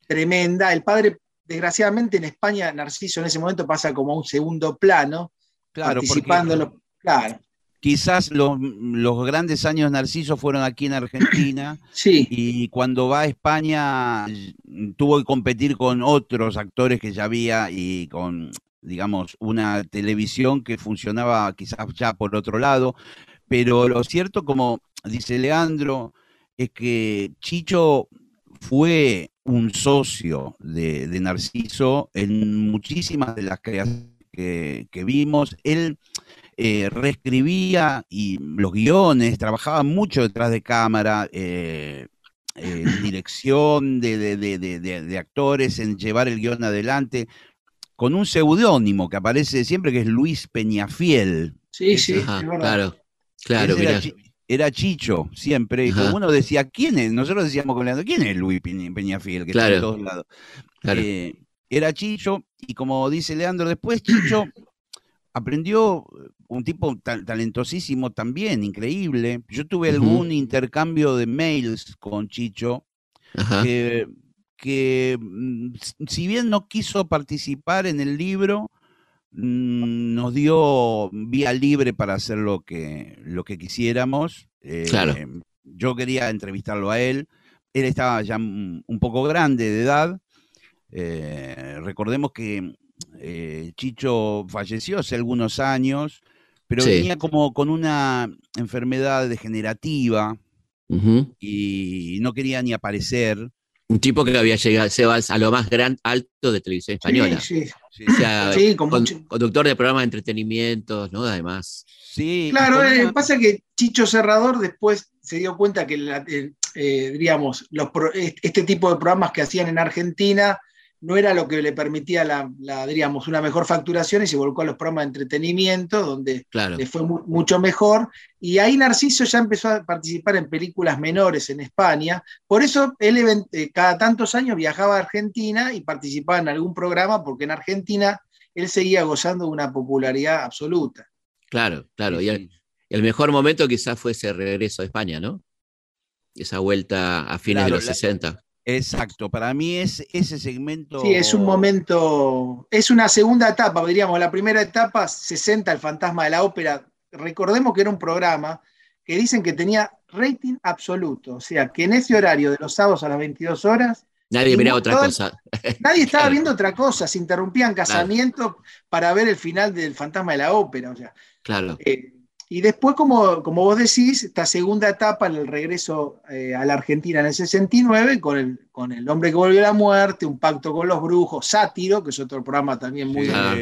tremenda. El padre, desgraciadamente en España, Narciso en ese momento pasa como a un segundo plano, Claro, participando en los- Claro, quizás los, los grandes años de Narciso fueron aquí en Argentina sí, y cuando va a España tuvo que competir con otros actores que ya había y con, digamos, una televisión que funcionaba quizás ya por otro lado. Pero lo cierto, como dice Leandro, es que Chicho fue un socio de, de Narciso en muchísimas de las creaciones que, que vimos. Él eh, reescribía y los guiones, trabajaba mucho detrás de cámara, eh, en dirección de, de- de- de- de- de actores, en llevar el guion adelante, con un seudónimo que aparece siempre, que es Luis Peñafiel. sí, sí, Ajá, claro, claro, era, Chicho, siempre. Y Ajá. uno decía, ¿quién es? Nosotros decíamos con Leandro, ¿quién es Luis Peña- Peñafiel? Que está Claro. en todos lados. Claro. Eh, era Chicho, y como dice Leandro, después Chicho aprendió eh, un tipo ta- talentosísimo también, increíble. Yo tuve algún intercambio de mails con Chicho, Ajá. que, que, mm, si bien no quiso participar en el libro, mm, nos dio vía libre para hacer lo que, lo que quisiéramos. Claro. Eh, Yo quería entrevistarlo a él. Él estaba ya un un poco grande de edad. Eh, recordemos que eh, Chicho falleció hace algunos años, pero Sí. venía como con una enfermedad degenerativa y no quería ni aparecer. Un tipo que había llegado se va a lo más gran alto de televisión española. Sí, sí. Sí, O sea, Sí, con con- mucho- conductor de programas de entretenimiento, ¿no? Además. sí, Claro, eh, una- pasa que Chicho Serrador después se dio cuenta que, la- eh, eh, diríamos, los pro- este tipo de programas que hacían en Argentina no era lo que le permitía la, la, diríamos, una mejor facturación y se volcó a los programas de entretenimiento, donde Claro. le fue mu- mucho mejor. Y ahí Narciso ya empezó a participar en películas menores en España. Por eso él eh, cada tantos años viajaba a Argentina y participaba en algún programa, porque en Argentina él seguía gozando de una popularidad absoluta. Claro, claro. Y el, mejor momento quizás fue ese regreso a España, ¿no? Esa vuelta a fines de los la- 60. Exacto, para mí es ese segmento. Sí, es un momento, es una segunda etapa, diríamos, la primera etapa, 60, el fantasma de la ópera. Recordemos que era un programa que dicen que tenía rating absoluto, o sea, que en ese horario de los sábados a las 22 horas, Nadie miraba otra cosa. nadie estaba Claro. viendo otra cosa, se interrumpían casamientos para ver el final del fantasma de la ópera, o sea, Claro. eh, y después, como, como vos decís, esta segunda etapa, el regreso eh, a la Argentina en el 69, con el, con el hombre que volvió a la muerte, un pacto con los brujos, Sátiro, que es otro programa también muy... Sí, Ah.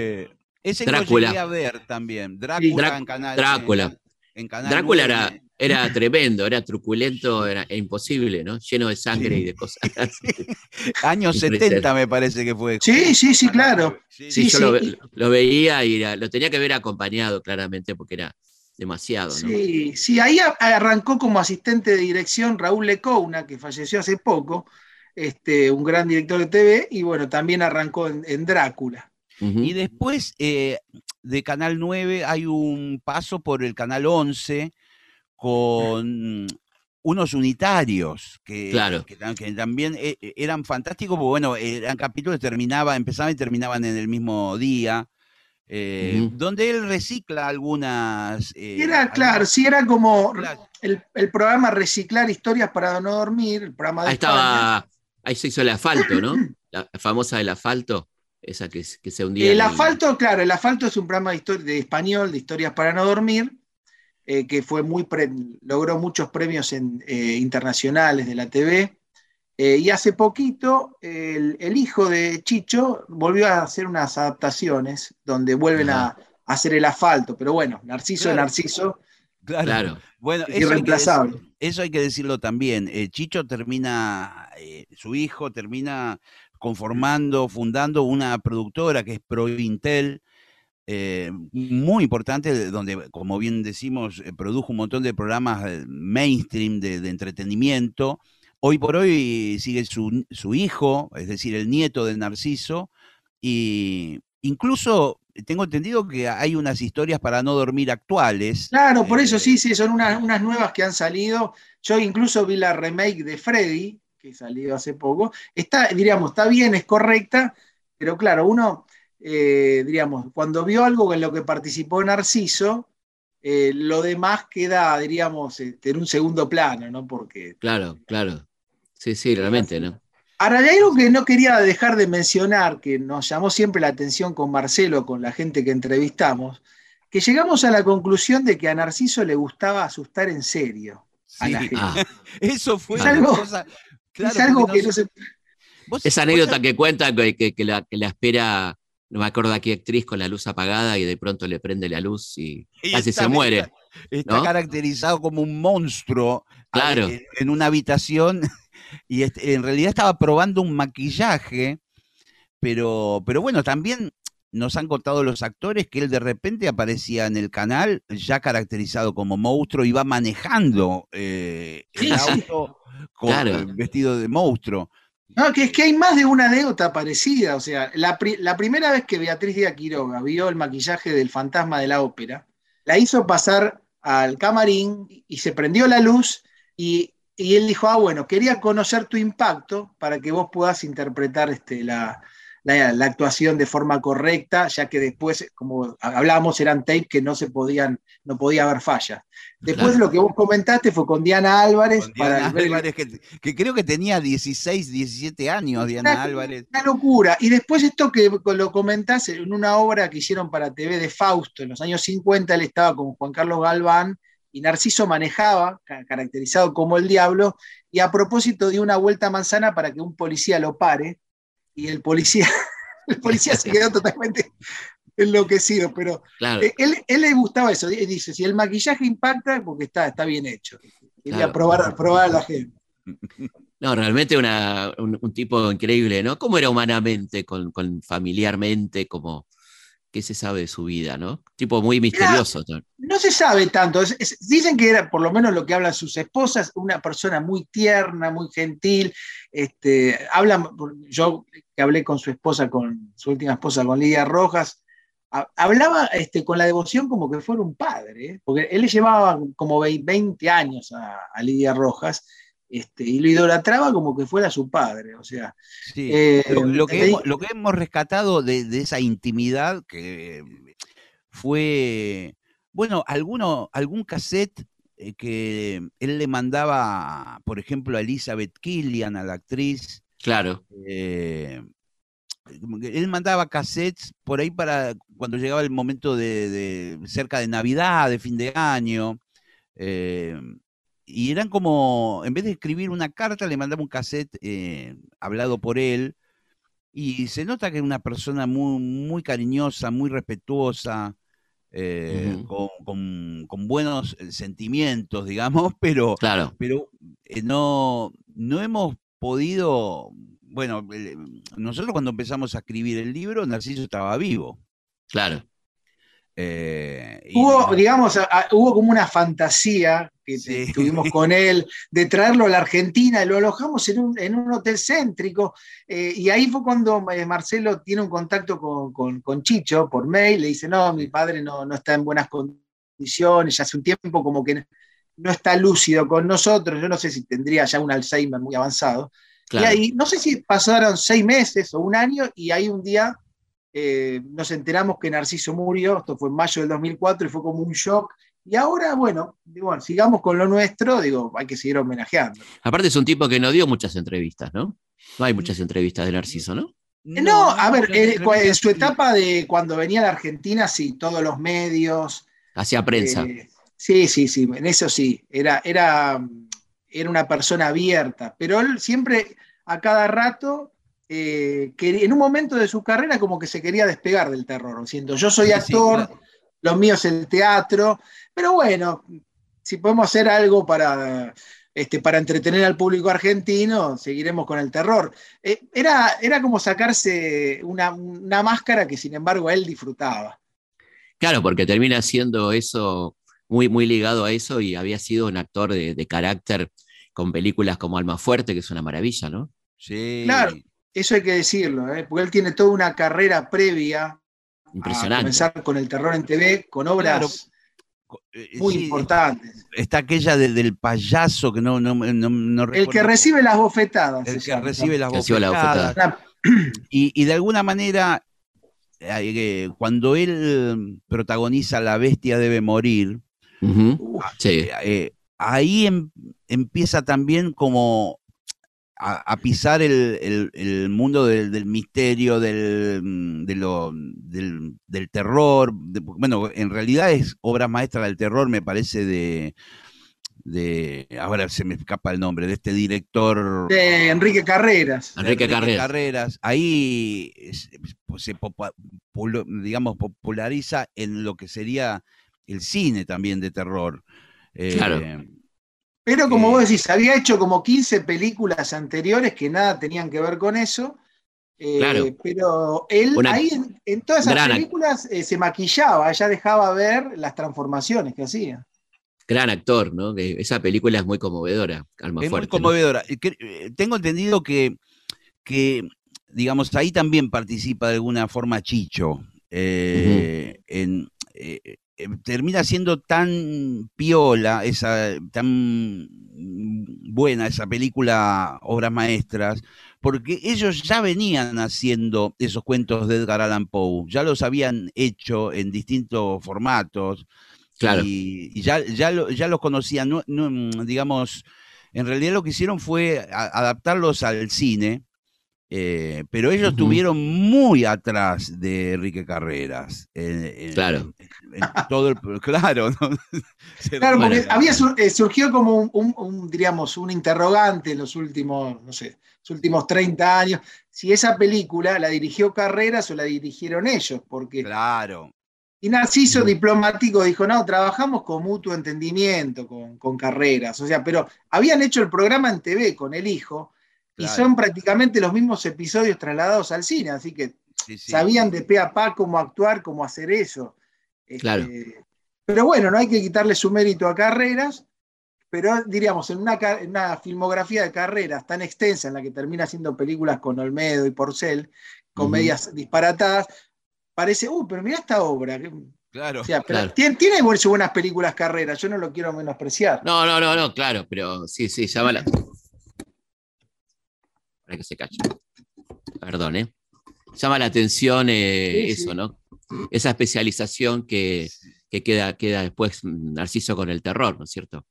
ese Drácula. lo a ver también. Drácula Drá- en canal. Drácula. En, en canal Drácula 9. era, era tremendo, era truculento, era imposible, ¿no? Lleno de sangre Sí. y de cosas. Años Impresionante. 70 me parece que fue. Sí, sí, sí, claro. 9. Sí, Sí, Sí, yo sí, lo, lo veía y era- lo tenía que ver acompañado claramente porque era demasiado, ¿no? Sí, sí, ahí arrancó como asistente de dirección Raúl Lecouna, que falleció hace poco, este, un gran director de TV, y bueno, también arrancó en, en Drácula. Y después eh, de Canal 9 hay un paso por el Canal 11 con unos unitarios que, Claro. que tam- que también eh, eran fantásticos, porque bueno, eran capítulos que terminaban, empezaban y terminaban en el mismo día, eh, donde él recicla algunas... eh, era, algunas- claro, sí, era como el, el programa Reciclar Historias para no dormir, el programa de Ahí estaba, ahí se hizo el asfalto, ¿no? La famosa del asfalto, esa que, se- que se hundía. El asfalto, claro, el asfalto es un programa de, de español, de historias para no dormir, eh, que fue muy pre- logró muchos premios en, eh, internacionales de la TV. Eh, y hace poquito el, el hijo de Chicho volvió a hacer unas adaptaciones donde vuelven a, a hacer el asfalto. Pero bueno, Narciso es Claro. Narciso, Claro. Claro. Bueno, es eso hay, eso hay que decirlo también. Eh, Chicho termina, eh, su hijo termina conformando, fundando una productora que es Prointel, eh, muy importante, de- donde, como bien decimos, eh, produjo un montón de programas eh, mainstream de, de entretenimiento. Hoy por hoy sigue su, su hijo, es decir, el nieto de Narciso, y incluso tengo entendido que hay unas historias para no dormir actuales. Claro, por eso eh, sí, sí, son unas, unas nuevas que han salido. Yo incluso vi la remake de Freddy, que salió hace poco. Está, diríamos, está bien, es correcta, pero claro, uno, eh, diríamos, cuando vio algo en lo que participó Narciso, eh, lo demás queda, diríamos, este, en un segundo plano, ¿no? Porque. Claro, claro. Sí, sí, realmente, ¿no? Ahora, hay algo que no quería dejar de mencionar, que nos llamó siempre la atención con Marcelo, con la gente que entrevistamos, que llegamos a la conclusión de que a Narciso le gustaba asustar en serio. a la gente. Ah, Eso fue Es una algo- cosa. claro, es algo porque que no se. vos- esa anécdota que cuenta que, que- que la, que la espera, no me acuerdo a qué actriz con la luz apagada y de pronto le prende la luz y y casi se muere. Está, está ¿no? caracterizado como un monstruo a- Claro. en, en una habitación y este- en realidad estaba probando un maquillaje, pero, pero bueno, también nos han contado los actores que él de repente aparecía en el canal ya caracterizado como monstruo y va manejando eh, el Sí, sí. auto con, Claro. vestido de monstruo. No, que es que hay más de una anécdota parecida. O sea, la, pri- la primera vez que Beatriz Díaz Quiroga vio el maquillaje del fantasma de la ópera, la hizo pasar al camarín y se prendió la luz y, y él dijo, ah, bueno, quería conocer tu impacto para que vos puedas interpretar este, la, la- la actuación de forma correcta, ya que después, como hablábamos, eran tapes que no se podían, no podía haber fallas. Después Claro. lo que vos comentaste fue con Diana Álvarez Con Diana Álvarez, que, que creo que tenía 16, 17 años, Diana Una- Álvarez. Una locura. Y después esto que lo comentás en una obra que hicieron para TV de Fausto, en los años 50 él estaba con Juan Carlos Galván y Narciso manejaba, ca- caracterizado como el diablo, y a propósito dio una vuelta a manzana para que un policía lo pare, y el policía, el policía se quedó totalmente enloquecido, pero Claro. eh, él, él le gustaba eso, Di- dice, si el maquillaje impacta, porque está, está bien hecho. Quería Claro. probar, probar a la gente. No, realmente una- un, un tipo increíble, ¿no? ¿Cómo era humanamente, con, con familiarmente, como qué se sabe de su vida, ¿no? Tipo muy misterioso. ¿no? No se sabe tanto. Es- es- dicen que era, por lo menos lo que hablan sus esposas, una persona muy tierna, muy gentil. Este, hablan, yo que hablé con su esposa, con su última esposa, con Lidia Rojas, ha- hablaba este, con la devoción como que fuera un padre, ¿eh? porque él le llevaba como vei- 20 años a, a Lidia Rojas. Este, y lo idolatraba como que fuera su padre, o sea, Sí. eh, lo, lo que hemos, lo que hemos rescatado de, de esa intimidad que fue, bueno, alguno, algún cassette eh, que él le mandaba, por ejemplo, a Elizabeth Killian, a la actriz. Claro. eh, él mandaba cassettes por ahí para cuando llegaba el momento de, de cerca de Navidad, de fin de año. eh, y eran como, en vez de escribir una carta, le mandaba un cassette eh, hablado por él. Y se nota que era una persona muy, muy cariñosa, muy respetuosa, eh, con, con- con buenos eh, sentimientos, digamos, pero, Claro. pero eh, no, no hemos podido, bueno, nosotros cuando empezamos a escribir el libro, Narciso estaba vivo. Claro. Eh, y- Hubo, digamos, a- a- hubo como una fantasía que Sí. tuvimos con él de traerlo a la Argentina, lo alojamos en un, en un hotel céntrico, eh, y ahí fue cuando eh, Marcelo tiene un contacto con, con- con Chicho por mail, le dice, no, mi padre no, no está en buenas condiciones, ya hace un tiempo como que no está lúcido con nosotros, yo no sé si tendría ya un Alzheimer muy avanzado. Claro. Y ahí, no sé si pasaron seis meses o un año, y ahí un día eh, nos enteramos que Narciso murió, esto fue en mayo del 2004, y fue como un shock. Y ahora, bueno, digo, bueno, sigamos con lo nuestro, digo, hay que seguir homenajeando. Aparte es un tipo que no dio muchas entrevistas, ¿no? No hay muchas entrevistas de Narciso, ¿no? No, a ver, en su etapa de cuando venía a la Argentina, sí, todos los medios. Hacía prensa. eh, sí, sí, sí, en eso sí, era, era, era una persona abierta, pero él siempre, a cada rato, eh, quería- en un momento de su carrera como que se quería despegar del terror, siento, yo soy Sí, sí, actor, claro. lo mío es el teatro, pero bueno, si podemos hacer algo para, este, para entretener al público argentino, seguiremos con el terror. Eh, era, era como sacarse una, una máscara que sin embargo él disfrutaba. Claro, porque termina siendo eso, muy, muy ligado a eso, y había sido un actor de, de carácter con películas como Alma Fuerte, que es una maravilla, ¿no? Sí. Claro. Eso hay que decirlo, ¿eh? porque él tiene toda una carrera previa a Impresionante. comenzar con el terror en TV, con obras Eh, muy sí, importantes. Está aquella de- del payaso que no, no, no, no El que recibe las bofetadas. el que recibe las Que recibe la bofetadas. Y, y de alguna manera, eh, eh, cuando él protagoniza La bestia debe morir, Sí, eh, ahí em- empieza también como a, a pisar el, el- el mundo del, del misterio, del, mm, de lo- del, del terror. de- bueno, en realidad es obra maestra del terror, me parece, de, de ahora se me escapa el nombre, de este director. de Enrique Carreras. de Enrique Carreras. Ahí es- pues, se popa- pulo- digamos, populariza en lo que sería el cine también de terror. Eh, Claro. Pero como Eh, vos decís, había hecho como 15 películas anteriores que nada tenían que ver con eso. eh, Claro. Pero él Una ahí en, en todas esas películas eh, se maquillaba, ya dejaba ver las transformaciones que hacía. gran actor, ¿no? Esa película es muy conmovedora, Alma Es muy Fuerte. ¿no? conmovedora. Eh, Tengo entendido que, que, digamos, ahí también participa de alguna forma Chicho. eh, en, termina siendo tan piola, esa, tan buena esa película Obras Maestras, porque ellos ya venían haciendo esos cuentos de Edgar Allan Poe, ya los habían hecho en distintos formatos, Claro. y, y ya, ya, lo- ya los conocían, no- no, digamos, en realidad lo que hicieron fue a- adaptarlos al cine, eh, pero ellos estuvieron muy atrás de Enrique Carreras. en- Claro. en todo el, claro, ¿no? Claro, porque había sur- eh, surgió como un, un- un, diríamos, un interrogante en los últimos, no sé, los últimos 30 años, si esa película la dirigió Carreras o la dirigieron ellos, porque Claro. Y Narciso diplomático dijo, no, trabajamos con mutuo entendimiento, con, con carreras. O sea, pero habían hecho el programa en TV con el hijo y son prácticamente los mismos episodios trasladados al cine, así que sí, sí. sabían de pe a pa cómo actuar, cómo hacer eso. Este, Claro. Pero bueno, no hay que quitarle su mérito a carreras, pero diríamos, en una, en una filmografía de carreras tan extensa en la que termina haciendo películas con Olmedo y Porcel, comedias disparatadas, parece, uh, pero mira esta obra. Claro. o sea, pero Claro. tiene, tiene buenas películas carreras, yo no lo quiero menospreciar. No, no, no, no, claro, pero sí, sí, llama la. Para que se cache. Perdón, ¿eh? Llama la atención eh, Sí, eso, sí. ¿no? Esa especialización que, que queda, queda después Narciso con el terror, ¿no es cierto?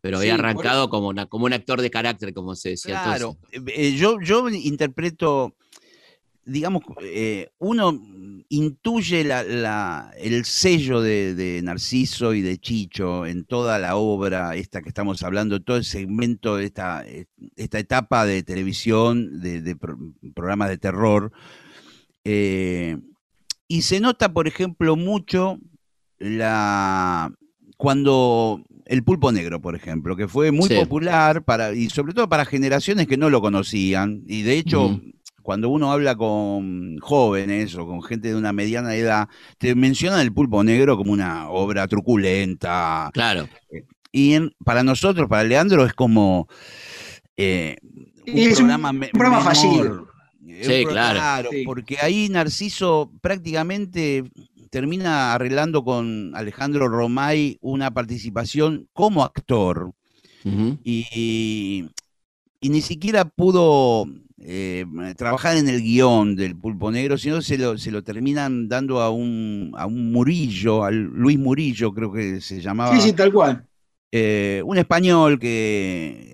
Pero había Sí, arrancado como, una, como un actor de carácter, como se decía Claro, entonces. eh, eh, yo, yo interpreto, digamos, eh, uno intuye la- la- el sello de, de Narciso y de Chicho en toda la obra, esta que estamos hablando, todo el segmento de esta, esta etapa de televisión, de, de pro- programas de terror. eh, y se nota, por ejemplo, mucho la cuando el pulpo negro, por ejemplo, que fue muy Sí. popular para, y sobre todo para generaciones que no lo conocían, y de hecho. Cuando uno habla con jóvenes o con gente de una mediana edad, te mencionan el pulpo negro como una obra truculenta. Claro. Y para nosotros, para Leandro, es como eh, un, programa, un programa fallido. Sí, claro. Porque ahí Narciso prácticamente termina arreglando con Alejandro Romay una participación como actor. y, ni siquiera pudo eh, trabajar en el guion del Pulpo Negro, sino se lo, se lo terminan dando a un, a un Murillo, a Luis Murillo creo que se llamaba. Sí, sí, tal cual. Eh, un español que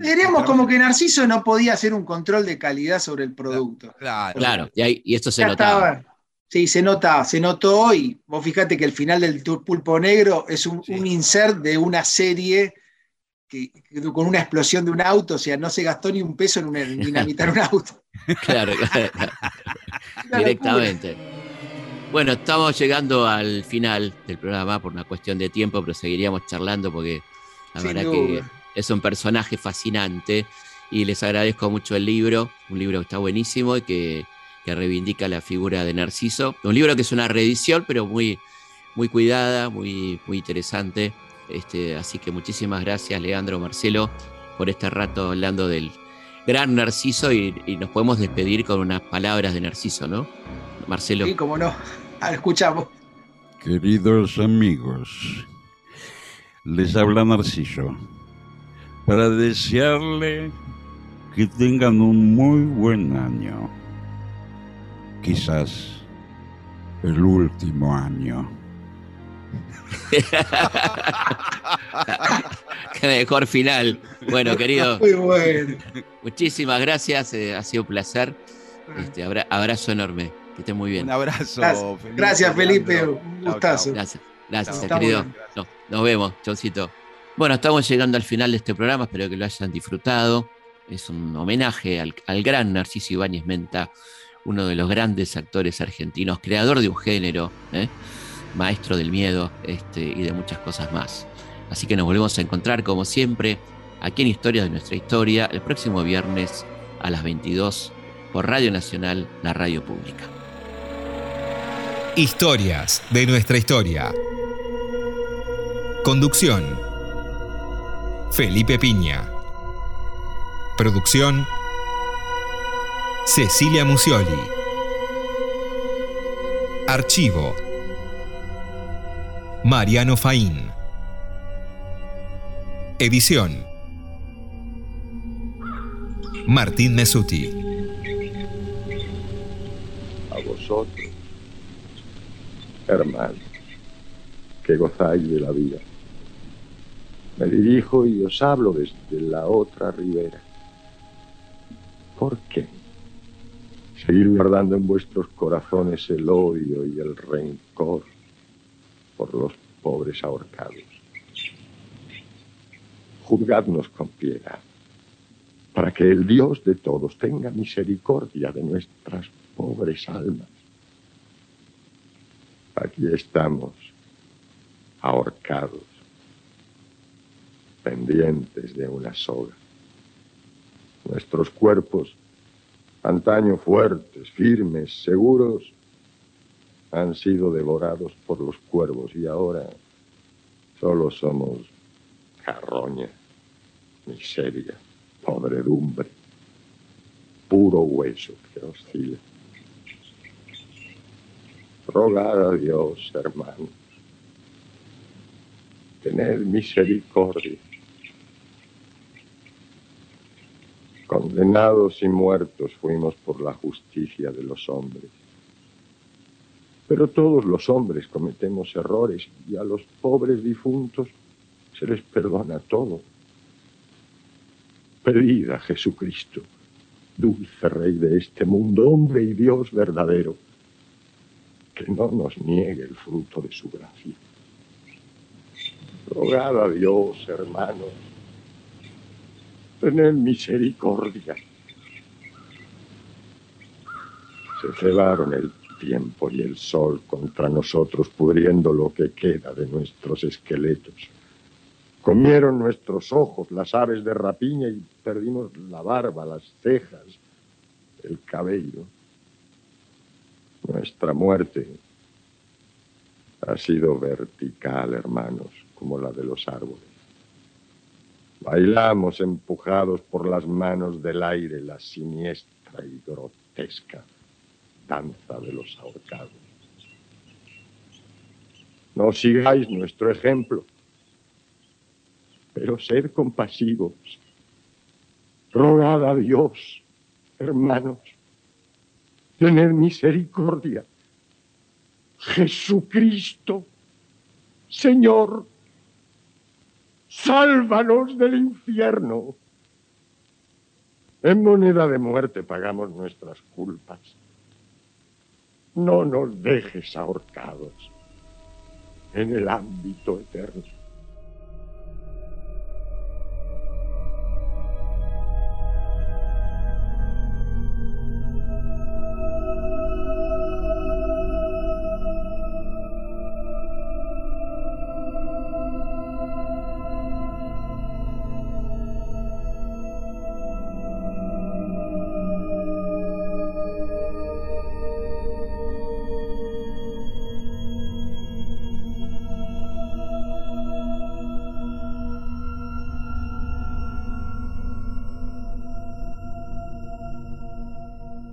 Diríamos como que Narciso no podía hacer un control de calidad sobre el producto. Claro, claro. Y, esto se notaba. sí, se nota, se notó y vos fíjate que el final del Pulpo Negro es un, insert de una serie que, con una explosión de un auto, o sea, no se gastó ni un peso en, dinamitar un auto. claro, claro. Directamente. Bueno, estamos llegando al final del programa por una cuestión de tiempo, pero seguiríamos charlando porque la verdad que es un personaje fascinante y les agradezco mucho el libro, un libro que está buenísimo y que, reivindica la figura de Narciso. Un libro que es una reedición, pero muy, muy cuidada, muy, muy interesante. Este, así que muchísimas gracias, Leandro, Marcelo, por este rato hablando del gran Narciso y, nos podemos despedir con unas palabras de Narciso, ¿no? Marcelo. Sí, cómo no. escuchamos. Queridos amigos, les habla Narciso para desearle que tengan un muy buen año. Quizás el último año. Qué mejor final. Bueno, querido. Muy bueno. Muchísimas gracias. Eh, ha sido un placer. Este, abrazo enorme. Que esté muy bien. Un abrazo. Gracias, Felipe. Un gustazo. Gracias. Gracias, querido. nos vemos. Chaucito. Bueno, estamos llegando al final de este programa, espero que lo hayan disfrutado. Es un homenaje al, gran Narciso Ibáñez Menta, uno de los grandes actores argentinos, creador de un género, ¿eh? Maestro del miedo este, y de muchas cosas más. Así que nos volvemos a encontrar, como siempre, aquí en Historias de nuestra historia, el próximo viernes a las 22 por Radio Nacional, la radio pública. Historias de nuestra historia. Conducción Felipe Piña. Producción Cecilia Musioli. Archivo Mariano Faín. Edición Martín Mesuti. A vosotros, hermano, que gozáis de la vida me dirijo y os hablo desde la otra ribera. ¿Por qué? Seguir guardando en vuestros corazones el odio y el rencor por los pobres ahorcados. Juzgadnos con piedad, para que el Dios de todos tenga misericordia de nuestras pobres almas. Aquí estamos, ahorcados pendientes de una soga. Nuestros cuerpos, antaño fuertes, firmes, seguros, han sido devorados por los cuervos y ahora solo somos carroña, miseria, podredumbre, puro hueso que oscila. Rogad a Dios, hermanos, tened misericordia Condenados y muertos fuimos por la justicia de los hombres. Pero todos los hombres cometemos errores y a los pobres difuntos se les perdona todo. Pedid a Jesucristo, dulce Rey de este mundo, hombre y Dios verdadero, que no nos niegue el fruto de su gracia. Rogad a Dios, hermanos, Tened misericordia. Se cebaron el tiempo y el sol contra nosotros, pudriendo lo que queda de nuestros esqueletos. Comieron nuestros ojos las aves de rapiña y perdimos la barba, las cejas, el cabello. Nuestra muerte ha sido vertical, hermanos, como la de los árboles. Bailamos empujados por las manos del aire la siniestra y grotesca danza de los ahorcados. No sigáis nuestro ejemplo, pero sed compasivos. Rogad a Dios, hermanos, tened misericordia. Jesucristo, Señor, sálvanos del infierno. En moneda de muerte pagamos nuestras culpas. No nos dejes ahorcados en el ámbito eterno.